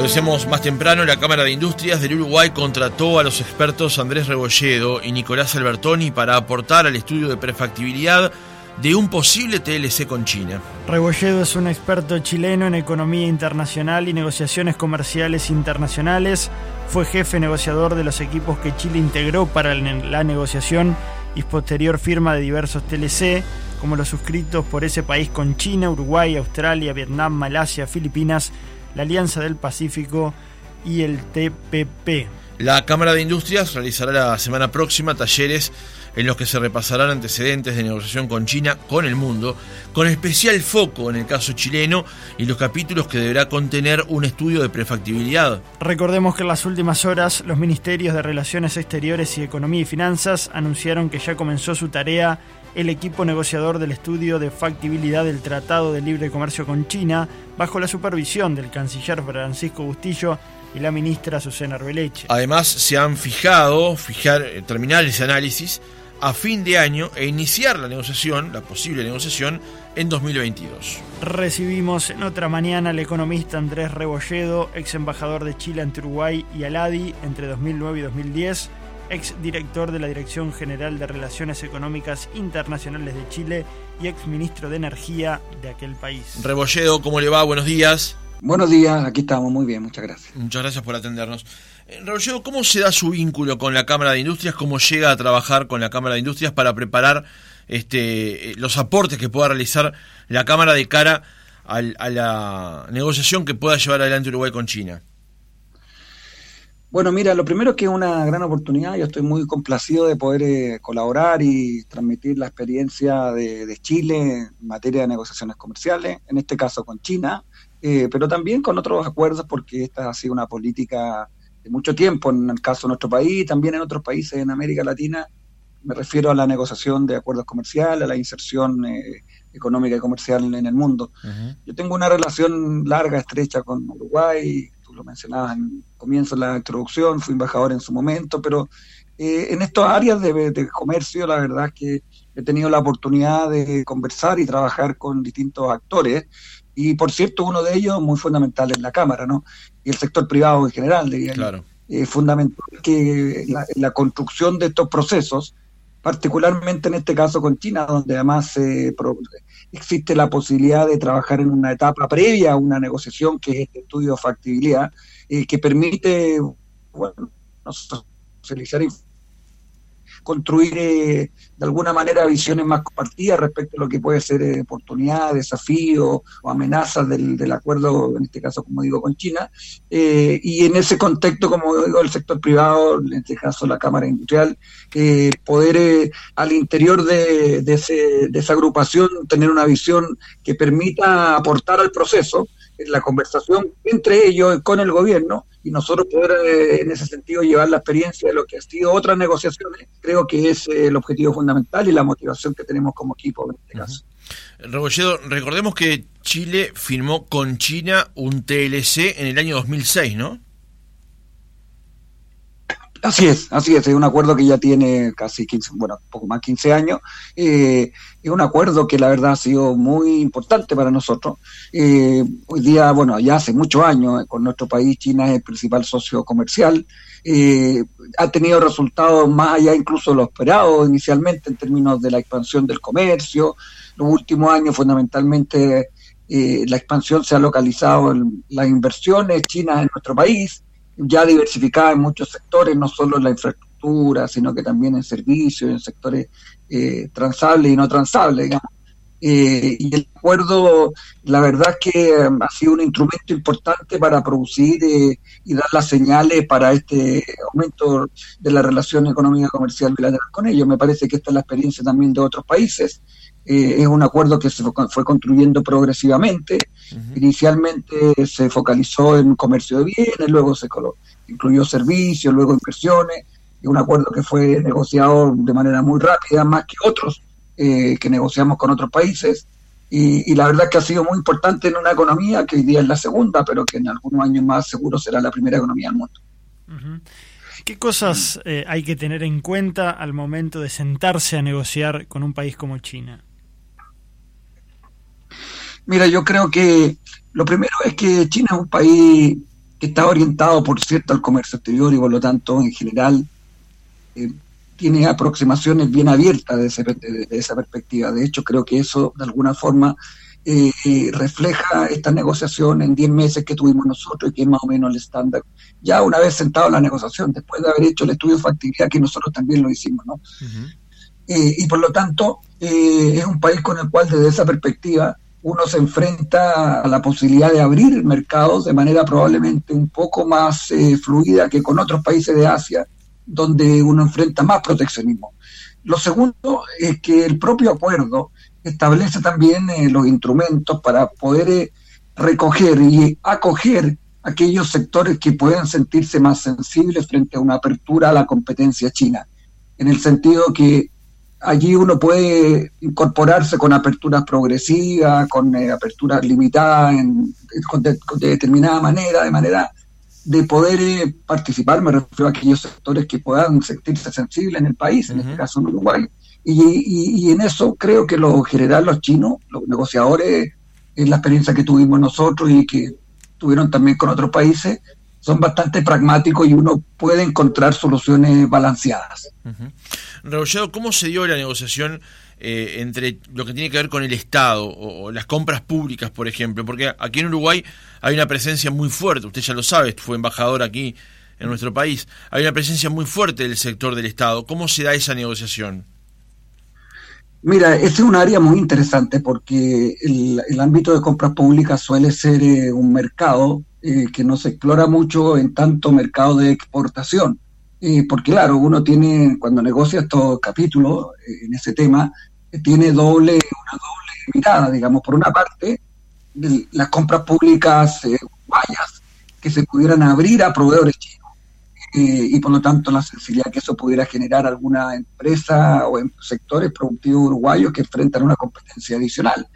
Lo decíamos más temprano, la Cámara de Industrias del Uruguay contrató a los expertos Andrés Rebolledo y Nicolás Albertoni para aportar al estudio de prefactibilidad de un posible TLC con China. Rebolledo es un experto chileno en economía internacional y negociaciones comerciales internacionales. Fue jefe negociador de los equipos que Chile integró para la negociación y posterior firma de diversos TLC, como los suscritos por ese país con China, Uruguay, Australia, Vietnam, Malasia, Filipinas, la Alianza del Pacífico y el TPP. La Cámara de Industrias realizará la semana próxima talleres en los que se repasarán antecedentes de negociación con China con el mundo, con especial foco en el caso chileno y los capítulos que deberá contener un estudio de prefactibilidad. Recordemos que en las últimas horas los ministerios de Relaciones Exteriores y Economía y Finanzas anunciaron que ya comenzó su tarea el equipo negociador del estudio de factibilidad del Tratado de Libre Comercio con China, bajo la supervisión del canciller Francisco Bustillo y la ministra Susana Arbeleche. Además, se han fijado fijar, eh, terminar ese análisis a fin de año e iniciar la negociación, la posible negociación, en 2022. Recibimos en otra mañana al economista Andrés Rebolledo, ex embajador de Chile ante Uruguay y Aladi entre 2009 y 2010 ex director de la Dirección General de Relaciones Económicas Internacionales de Chile y ex ministro de Energía de aquel país. Rebolledo, ¿cómo le va? Buenos días. Buenos días, aquí estamos, muy bien, muchas gracias. Muchas gracias por atendernos. Eh, Rebolledo, ¿cómo se da su vínculo con la Cámara de Industrias? ¿Cómo llega a trabajar con la Cámara de Industrias para preparar este, eh, los aportes que pueda realizar la Cámara de cara a la negociación que pueda llevar adelante Uruguay con China? Bueno, mira, lo primero es que es una gran oportunidad. Yo estoy muy complacido de poder eh, colaborar y transmitir la experiencia de, Chile en materia de negociaciones comerciales, en este caso con China, pero también con otros acuerdos, porque esta ha sido una política de mucho tiempo en el caso de nuestro país y también en otros países en América Latina. Me refiero a la negociación de acuerdos comerciales, a la inserción eh, económica y comercial en el mundo. Yo tengo una relación larga, estrecha con Uruguay, lo mencionabas en comienzo de la introducción, fui embajador en su momento, pero eh, en estas áreas de, comercio la verdad es que he tenido la oportunidad de conversar y trabajar con distintos actores y por cierto uno de ellos muy fundamental en la Cámara, ¿no? Y el sector privado en general, diría claro. Es fundamental que la, la, construcción de estos procesos, particularmente en este caso con China, donde además se existe la posibilidad de trabajar en una etapa previa a una negociación que es este estudio de factibilidad, eh, que permite bueno, socializar construir eh, de alguna manera visiones más compartidas respecto a lo que puede ser eh, oportunidad, desafío o amenazas del, acuerdo, en este caso, como digo, con China. Eh, y en ese contexto, como digo, el sector privado, en este caso la Cámara Industrial, poder al interior de, ese, de esa agrupación tener una visión que permita aportar al proceso la conversación entre ellos con el gobierno y nosotros poder eh, en ese sentido llevar la experiencia de lo que ha sido otras negociaciones, creo que es eh, el objetivo fundamental y la motivación que tenemos como equipo en este caso. Rebolledo, recordemos que Chile firmó con China un TLC en el año 2006, ¿no? Así es, así es, es un acuerdo que ya tiene casi 15, bueno, poco más 15 años. Eh, es un acuerdo que la verdad ha sido muy importante para nosotros. Eh, hoy día, bueno, ya hace muchos años, eh, con nuestro país, China es el principal socio comercial. ha tenido resultados más allá incluso de lo esperado inicialmente en términos de la expansión del comercio. Los últimos años, fundamentalmente, la expansión se ha localizado en las inversiones chinas en nuestro país ya diversificada en muchos sectores, no solo en la infraestructura, sino que también en servicios, en sectores eh, transables y no transables, digamos. Eh, y el acuerdo, la verdad es que um, ha sido un instrumento importante para producir eh, y dar las señales para este aumento de la relación económica comercial bilateral con ellos. Me parece que esta es la experiencia también de otros países. Eh, es un acuerdo que se fue construyendo progresivamente. Inicialmente se focalizó en comercio de bienes, luego se incluyó servicios, luego inversiones. Es un acuerdo que fue negociado de manera muy rápida, más que otros eh, que negociamos con otros países. Y, la verdad es que ha sido muy importante en una economía que hoy día es la segunda, pero que en algunos años más seguro será la primera economía del mundo. ¿Qué cosas eh, hay que tener en cuenta al momento de sentarse a negociar con un país como China? Mira, yo creo que lo primero es que China es un país que está orientado, por cierto, al comercio exterior y por lo tanto, en general, eh, tiene aproximaciones bien abiertas de, esa perspectiva. De hecho, creo que eso, de alguna forma, eh, eh, refleja esta negociación en 10 meses que tuvimos nosotros y que es más o menos el estándar. Ya una vez sentado en la negociación, después de haber hecho el estudio de factibilidad, que nosotros también lo hicimos, ¿no? y por lo tanto, es un país con el cual, desde esa perspectiva, uno se enfrenta a la posibilidad de abrir mercados de manera probablemente un poco más eh, fluida que con otros países de Asia, donde uno enfrenta más proteccionismo. Lo segundo es que el propio acuerdo establece también eh, los instrumentos para poder eh, recoger y acoger aquellos sectores que pueden sentirse más sensibles frente a una apertura a la competencia china, en el sentido que allí uno puede incorporarse con aperturas progresivas, con eh, aperturas limitadas, en, de, determinada manera, de manera de poder eh, participar, me refiero a aquellos sectores que puedan sentirse sensibles en el país, en este caso en Uruguay. Y, y, en eso creo que lo general los chinos, los negociadores, en la experiencia que tuvimos nosotros y que tuvieron también con otros países, son bastante pragmáticos y uno puede encontrar soluciones balanceadas. Uh ¿cómo se dio la negociación eh, entre lo que tiene que ver con el Estado o, las compras públicas, por ejemplo? Porque aquí en Uruguay hay una presencia muy fuerte, usted ya lo sabe, fue embajador aquí en nuestro país, hay una presencia muy fuerte del sector del Estado. ¿Cómo se da esa negociación? Mira, este es un área muy interesante porque el, ámbito de compras públicas suele ser eh, un mercado eh, que no se explora mucho en tanto mercado de exportación. Eh, porque claro, uno tiene, cuando negocia estos capítulos eh, en ese tema, tiene doble, una doble mirada, digamos, por una parte, las compras públicas guayas que se pudieran abrir a proveedores chinos y por lo tanto la sensibilidad que eso pudiera generar alguna empresa o en sectores productivos uruguayos que enfrentan una competencia adicional.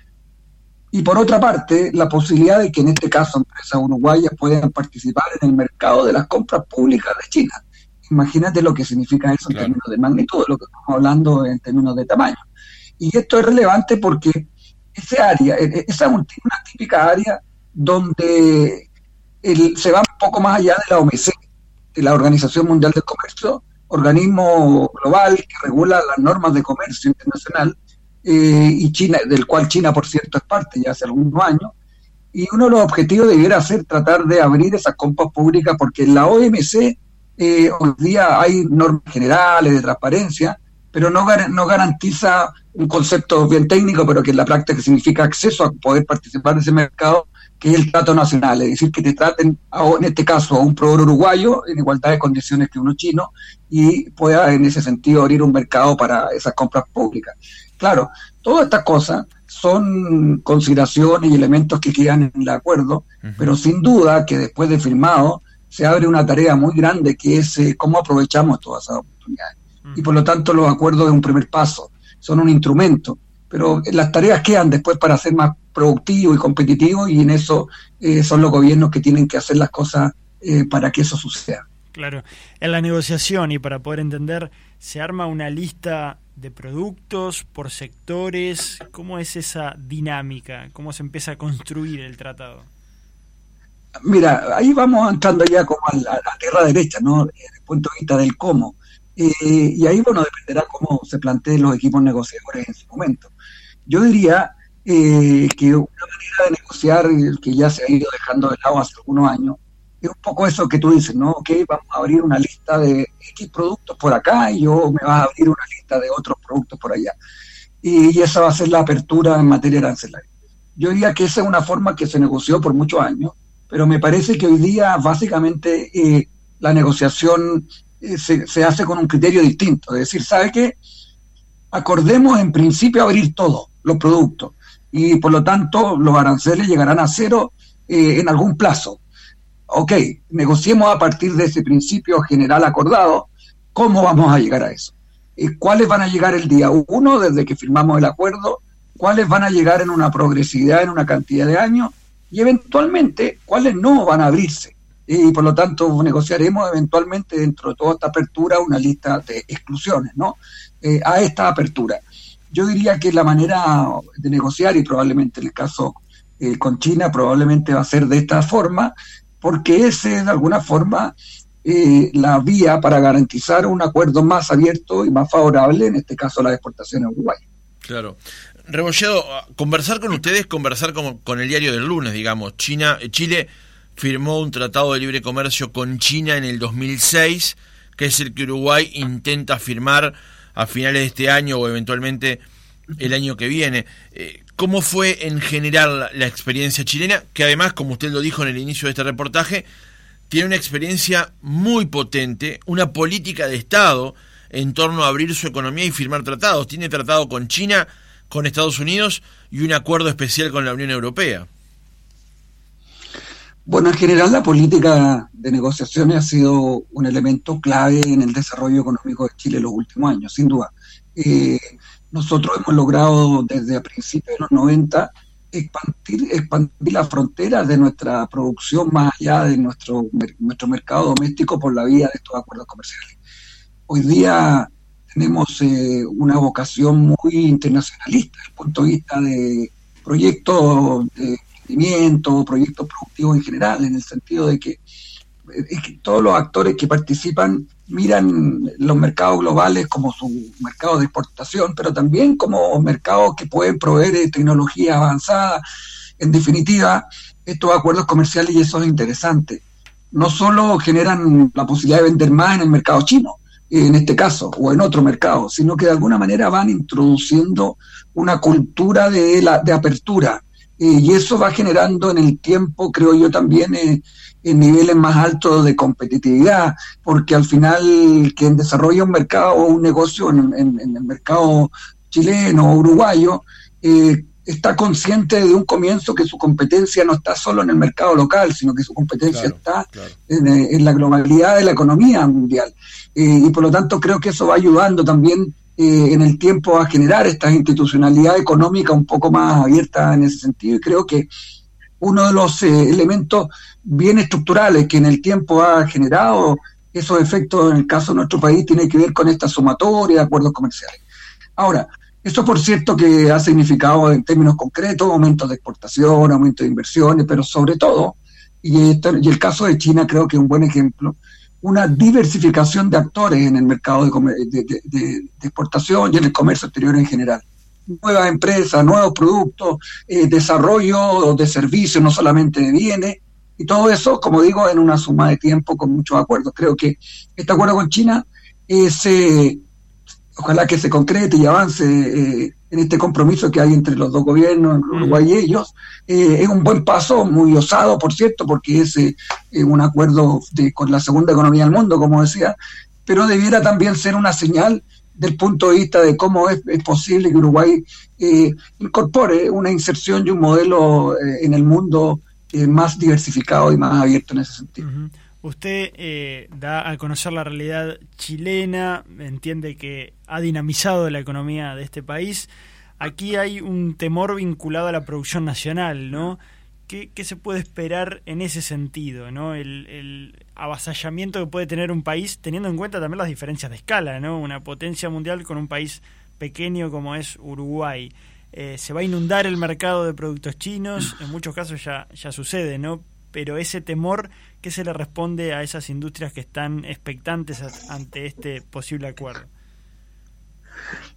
Y por otra parte, la posibilidad de que en este caso empresas uruguayas puedan participar en el mercado de las compras públicas de China. Imagínate lo que significa eso en términos de magnitud, lo que estamos hablando en términos de tamaño. Y esto es relevante porque ese área, e, e, esa es una típica área donde se va un poco más allá de la OMC, de la Organización Mundial del Comercio, organismo global que regula las normas de comercio internacional, eh, y China, del cual China, por cierto, es parte ya hace algunos años. Y uno de los objetivos debiera ser tratar de abrir esas compras públicas, porque la OMC eh, hoy día hay normas generales de transparencia, pero no, no garantiza un concepto bien técnico, pero que en la práctica significa acceso a poder participar en ese mercado, que es el trato nacional, es decir, que te traten, en este caso, a un proveedor uruguayo en igualdad de condiciones que uno chino y pueda en ese sentido abrir un mercado para esas compras públicas. Claro, todas estas cosas son consideraciones y elementos que quedan en el acuerdo, pero sin duda que después de firmado se abre una tarea muy grande que es eh, cómo aprovechamos todas esas oportunidades. Y por lo tanto los acuerdos es un primer paso, son un instrumento, pero las tareas quedan después para ser más productivos y competitivos y en eso eh, son los gobiernos que tienen que hacer las cosas eh, para que eso suceda. Claro, en la negociación y para poder entender, se arma una lista de productos, por sectores? ¿Cómo es esa dinámica? ¿Cómo se empieza a construir el tratado? Mira, ahí vamos entrando ya como a la, tierra derecha, ¿no? Desde el punto de vista del cómo. Eh, y ahí, bueno, dependerá cómo se planteen los equipos negociadores en su momento. Yo diría eh, que una manera de negociar que ya se ha ido dejando de lado hace algunos años es un poco eso que tú dices, ¿no? Ok, vamos a abrir una lista de X productos por acá y yo me vas a abrir una lista de otros productos por allá. Y, esa va a ser la apertura en materia arancelaria. Yo diría que esa es una forma que se negoció por muchos años, pero me parece que hoy día básicamente eh, la negociación eh, se, hace con un criterio distinto. Es decir, ¿sabe qué? Acordemos en principio abrir todos los productos y por lo tanto los aranceles llegarán a cero eh, en algún plazo ok, negociemos a partir de ese principio general acordado, ¿cómo vamos a llegar a eso? ¿Y ¿Cuáles van a llegar el día uno desde que firmamos el acuerdo? ¿Cuáles van a llegar en una progresividad, en una cantidad de años? Y eventualmente, ¿cuáles no van a abrirse? Y por lo tanto, negociaremos eventualmente dentro de toda esta apertura una lista de exclusiones, ¿no? Eh, a esta apertura. Yo diría que la manera de negociar, y probablemente en el caso eh, con China, probablemente va a ser de esta forma, porque ese es de alguna forma eh, la vía para garantizar un acuerdo más abierto y más favorable, en este caso las exportaciones a Uruguay. Claro. Rebolledo, conversar con ustedes, conversar con, con el diario del lunes, digamos. China, Chile firmó un tratado de libre comercio con China en el 2006, que es el que Uruguay intenta firmar a finales de este año o eventualmente el año que viene. Eh, ¿Cómo fue en general la, experiencia chilena? Que además, como usted lo dijo en el inicio de este reportaje, tiene una experiencia muy potente, una política de Estado en torno a abrir su economía y firmar tratados. Tiene tratado con China, con Estados Unidos y un acuerdo especial con la Unión Europea. Bueno, en general la política de negociaciones ha sido un elemento clave en el desarrollo económico de Chile en los últimos años, sin duda. Eh, nosotros hemos logrado desde a principios de los 90 expandir, expandir las fronteras de nuestra producción más allá de nuestro, nuestro mercado doméstico por la vía de estos acuerdos comerciales. Hoy día tenemos eh, una vocación muy internacionalista desde el punto de vista de proyectos de emprendimiento, proyectos productivos en general, en el sentido de que, todos los actores que participan miran los mercados globales como su mercado de exportación, pero también como mercados que pueden proveer tecnología avanzada. En definitiva, estos acuerdos comerciales, y eso es interesante, no solo generan la posibilidad de vender más en el mercado chino, en este caso, o en otro mercado, sino que de alguna manera van introduciendo una cultura de, la, de apertura, eh, y eso va generando en el tiempo, creo yo también, eh, en niveles más altos de competitividad, porque al final quien desarrolla un mercado o un negocio en, el mercado chileno o uruguayo, eh, está consciente de un comienzo que su competencia no está solo en el mercado local, sino que su competencia está En, la globalidad de la economía mundial. y por lo tanto creo que eso va ayudando también eh, en el tiempo a generar esta institucionalidad económica un poco más abierta en ese sentido. Y creo que uno de los eh, elementos bien estructurales que en el tiempo ha generado esos efectos en el caso de nuestro país tiene que ver con esta sumatoria de acuerdos comerciales. Ahora, esto por cierto que ha significado en términos concretos aumentos de exportación, aumento de inversiones, pero sobre todo, y, el caso de China creo que es un buen ejemplo, una diversificación de actores en el mercado de, exportación y en el comercio exterior en general. Nuevas empresas, nuevos productos, eh, desarrollo de servicios, no solamente de bienes, y todo eso, como digo, en una suma de tiempo con muchos acuerdos. Creo que este acuerdo con China es, eh, ojalá que se concrete y avance eh, en este compromiso que hay entre los dos gobiernos, Uruguay y ellos, eh, es un buen paso, muy osado, por cierto, porque es eh, un acuerdo con la segunda economía del mundo, como decía, pero debiera también ser una señal del punto de vista de cómo es, posible que Uruguay incorpore una inserción y un modelo en el mundo más diversificado y más abierto en ese sentido. Usted eh, da a conocer la realidad chilena, entiende que ha dinamizado la economía de este país. Aquí hay un temor vinculado a la producción nacional, ¿no? ¿Qué, se puede esperar en ese sentido, ¿no? El, avasallamiento que puede tener un país, teniendo en cuenta también las diferencias de escala, ¿no? Una potencia mundial con un país pequeño como es Uruguay. Eh, se va a inundar el mercado de productos chinos, en muchos casos ya, ya sucede, ¿no? Pero ese temor ¿Qué se le responde a esas industrias que están expectantes ante este posible acuerdo?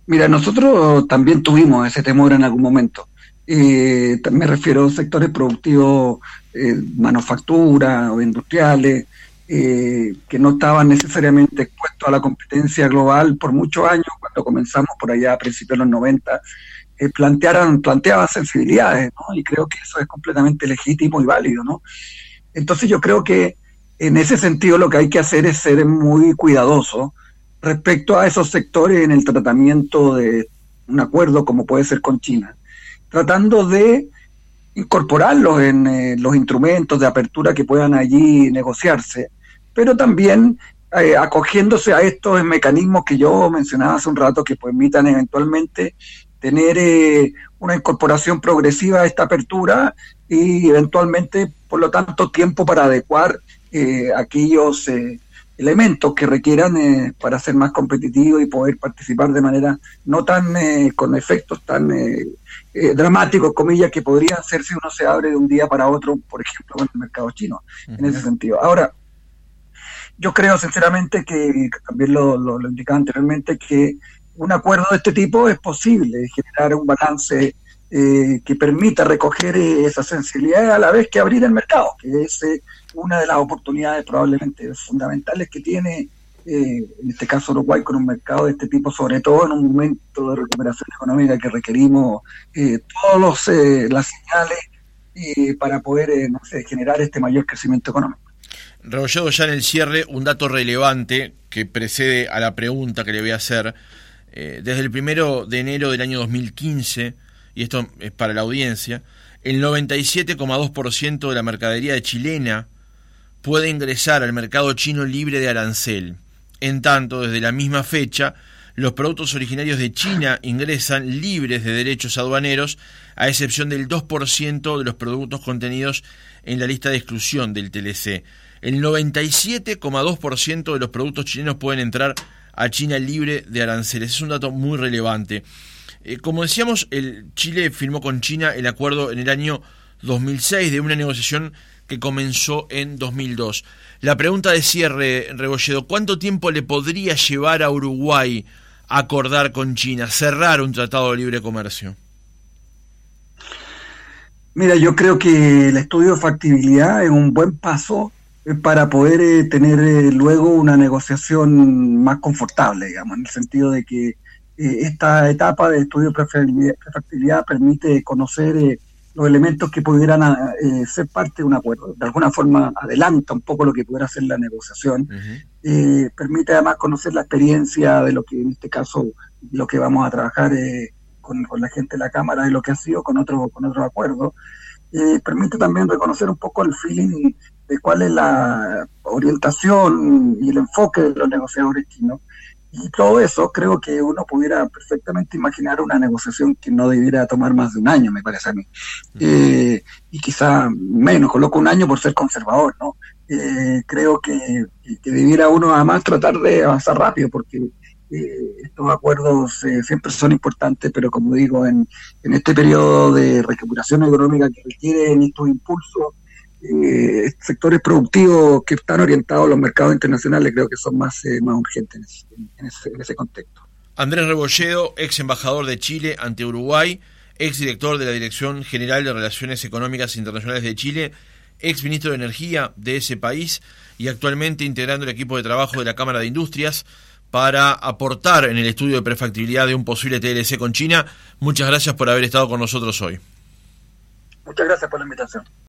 Mira, nosotros también tuvimos ese temor en algún momento. Eh, me refiero a sectores productivos, eh, manufactura o industriales, eh, que no estaban necesariamente expuestos a la competencia global por muchos años, cuando comenzamos por allá a principios de los 90, plantearan, planteaban sensibilidades, ¿no? Y creo que eso es completamente legítimo y válido, ¿no? Entonces yo creo que en ese sentido lo que hay que hacer es ser muy cuidadoso respecto a esos sectores en el tratamiento de un acuerdo como puede ser con China, tratando de incorporarlos en eh, los instrumentos de apertura que puedan allí negociarse, pero también eh, acogiéndose a estos mecanismos que yo mencionaba hace un rato que permitan eventualmente tener eh, una incorporación progresiva a esta apertura y eventualmente, por lo tanto, tiempo para adecuar eh, aquellos elementos que requieran eh, para ser más competitivo y poder participar de manera no tan eh, con efectos tan eh, dramáticos, comillas, que podrían ser si uno se abre de un día para otro, por ejemplo, en el mercado chino, en ese sentido. Ahora, yo creo sinceramente que, también lo, lo, lo, indicaba anteriormente, que un acuerdo de este tipo es posible, generar un balance que permita recoger esa sensibilidad a la vez que abrir el mercado, que es una de las oportunidades probablemente fundamentales que tiene, eh, en este caso Uruguay, con un mercado de este tipo, sobre todo en un momento de recuperación económica que requerimos eh, todas eh, las señales para poder no sé, generar este mayor crecimiento económico. Rebolledo, ya en el cierre, un dato relevante que precede a la pregunta que le voy a hacer. desde el primero de enero del año 2015, y esto es para la audiencia, el 97,2% de la mercadería chilena puede ingresar al mercado chino libre de arancel. En tanto, desde la misma fecha, los productos originarios de China ingresan libres de derechos aduaneros, a excepción del 2% de los productos contenidos en la lista de exclusión del TLC. El 97,2% de los productos chilenos pueden entrar a China libre de aranceles. Es un dato muy relevante. Eh, como decíamos, el Chile firmó con China el acuerdo en el año 2006 de una negociación que comenzó en 2002. La pregunta de cierre, Rebolledo, ¿cuánto tiempo le podría llevar a Uruguay acordar con China, cerrar un tratado de libre comercio? Mira, yo creo que el estudio de factibilidad es un buen paso eh, para poder eh, tener luego una negociación más confortable, digamos, en el sentido de que esta etapa de estudio de permite conocer los elementos que pudieran ah, eh, ser parte de un acuerdo. De alguna forma adelanta un poco lo que pudiera ser la negociación. Eh, permite además conocer la experiencia de lo que en este caso, lo que vamos a trabajar eh, con, la gente de la Cámara y lo que ha sido con otro, con otro acuerdo. permite también reconocer un poco el feeling de cuál es la orientación y el enfoque de los negociadores chinos y todo eso creo que uno pudiera perfectamente imaginar una negociación que no debiera tomar más de un año, me parece a mí. Eh, y quizá menos, coloco un año por ser conservador, ¿no? Eh, creo que, debiera uno además tratar de avanzar rápido, porque eh, estos acuerdos siempre son importantes, pero como digo, en, en este periodo de recuperación económica que requieren estos impulsos, eh, sectores productivos que están orientados a los mercados internacionales creo que son más, eh, más urgentes en ese, contexto. Andrés Rebolledo, ex embajador de Chile ante Uruguay, ex director de la Dirección General de Relaciones Económicas Internacionales de Chile, ex ministro de Energía de ese país y actualmente integrando el equipo de trabajo de la Cámara de Industrias para aportar en el estudio de prefactibilidad de un posible TLC con China. Muchas gracias por haber estado con nosotros hoy. Muchas gracias por la invitación.